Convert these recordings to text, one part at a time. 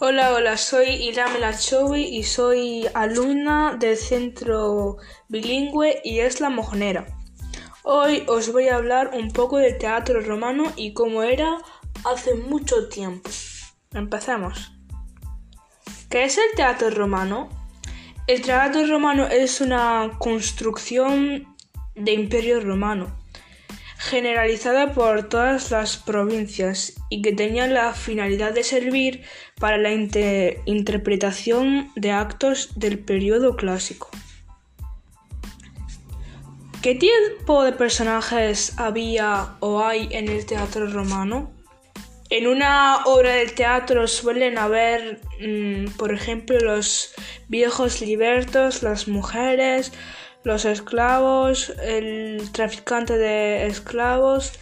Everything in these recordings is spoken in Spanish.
Hola, hola, soy Irame Lachowi y soy alumna del Centro Bilingüe y es La Mojonera. Hoy os voy a hablar un poco del teatro romano y cómo era hace mucho tiempo. Empecemos. ¿Qué es el teatro romano? El teatro romano es una construcción de imperio romano generalizada por todas las provincias y que tenía la finalidad de servir para la interpretación de actos del periodo clásico. ¿Qué tipo de personajes había o hay en el teatro romano? En una obra del teatro suelen haber, mm, por ejemplo, los viejos libertos, las mujeres, los esclavos, el traficante de esclavos,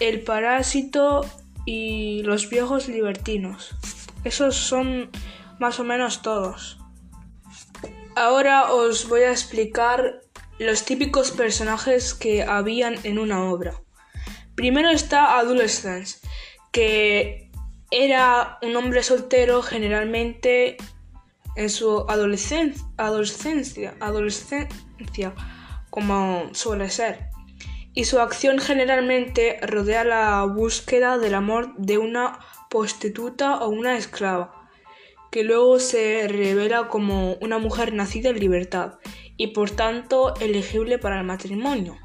el parásito y los viejos libertinos. Esos son más o menos todos. Ahora os voy a explicar los típicos personajes que habían en una obra. Primero está Adolescence, que era un hombre soltero generalmente en su adolescencia, adolescencia, como suele ser. Y su acción generalmente rodea la búsqueda del amor de una prostituta o una esclava, que luego se revela como una mujer nacida en libertad y por tanto elegible para el matrimonio.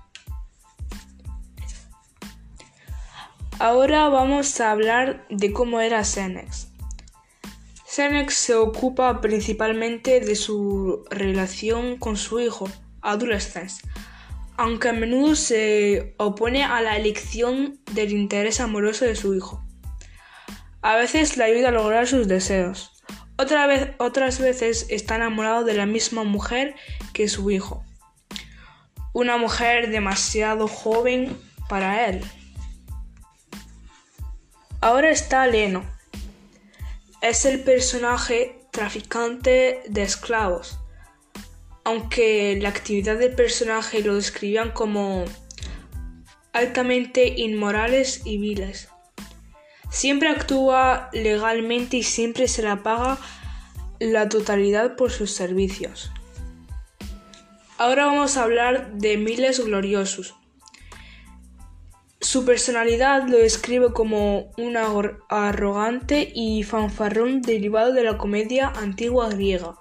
Ahora vamos a hablar de cómo era Senex. Senex se ocupa principalmente de su relación con su hijo, Adolescence, aunque a menudo se opone a la elección del interés amoroso de su hijo. A veces le ayuda a lograr sus deseos. otras veces está enamorado de la misma mujer que su hijo. Una mujer demasiado joven para él. Ahora está Leno, es el personaje traficante de esclavos, aunque la actividad del personaje lo describían como altamente inmorales y viles. Siempre actúa legalmente y siempre se le paga la totalidad por sus servicios. Ahora vamos a hablar de Miles Gloriosos, su personalidad lo describe como un arrogante y fanfarrón derivado de la comedia antigua griega.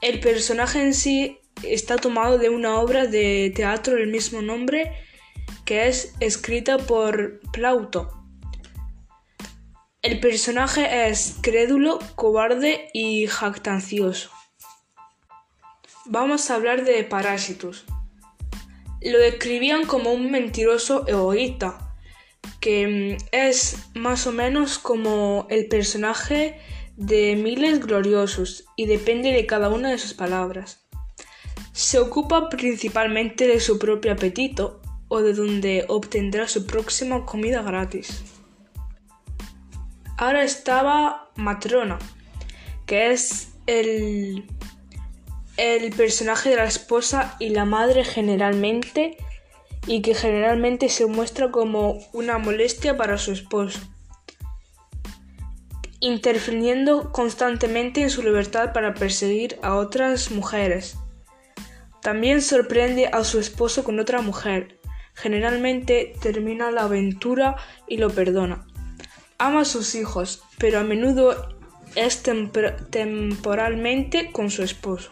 El personaje en sí está tomado de una obra de teatro del mismo nombre que es escrita por Plauto. El personaje es crédulo, cobarde y jactancioso. Vamos a hablar de Parásitos. Lo describían como un mentiroso egoísta, que mm, es más o menos como el personaje de Miles Gloriosos y depende de cada una de sus palabras. Se ocupa principalmente de su propio apetito o de donde obtendrá su próxima comida gratis. Ahora estaba Matrona, que es el el personaje de la esposa y la madre generalmente y que generalmente se muestra como una molestia para su esposo, interfiriendo constantemente en su libertad para perseguir a otras mujeres. También sorprende a su esposo con otra mujer. Generalmente termina la aventura y lo perdona. Ama a sus hijos, pero a menudo es temporalmente con su esposo.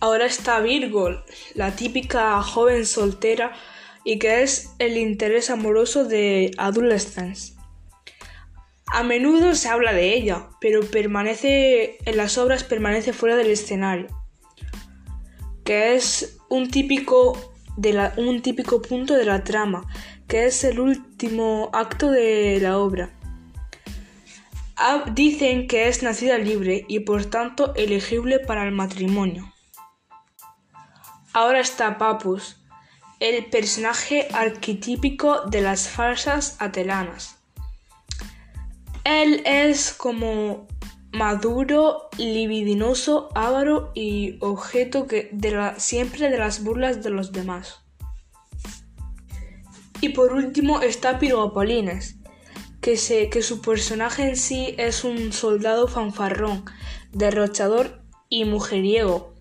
Ahora está Virgo, la típica joven soltera y que es el interés amoroso de Adolescence. A menudo se habla de ella, pero permanece en las obras permanece fuera del escenario, que es un típico, de un típico punto de la trama, que es el último acto de la obra. Dicen que es nacida libre y por tanto elegible para el matrimonio. Ahora está Papus, el personaje arquetípico de las falsas atelanas. Él es como maduro, libidinoso, avaro y objeto siempre de las burlas de los demás. Y por último está Piropolines, que, su personaje en sí es un soldado fanfarrón, derrochador y mujeriego,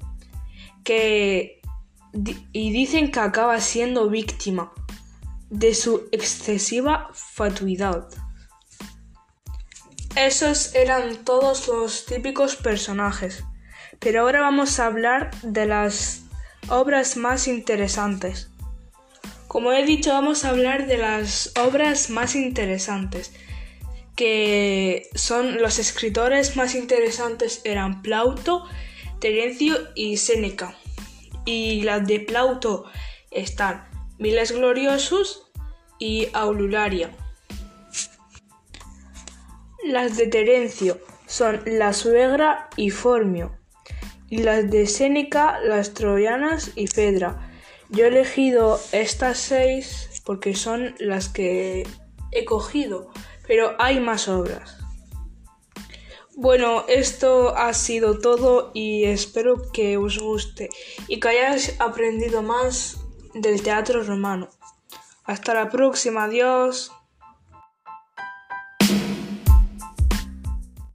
que y dicen que acaba siendo víctima de su excesiva fatuidad. Esos eran todos los típicos personajes, pero ahora vamos a hablar de las obras más interesantes. Como he dicho, vamos a hablar de las obras más interesantes, que son los escritores más interesantes eran Plauto, Terencio y Séneca. Y las de Plauto están Miles Gloriosus y Aulularia. Las de Terencio son La Suegra y Formio, y las de Séneca, las Troyanas y Fedra. Yo he elegido estas seis porque son las que he cogido, pero hay más obras. Bueno, esto ha sido todo y espero que os guste y que hayáis aprendido más del teatro romano. Hasta la próxima, adiós.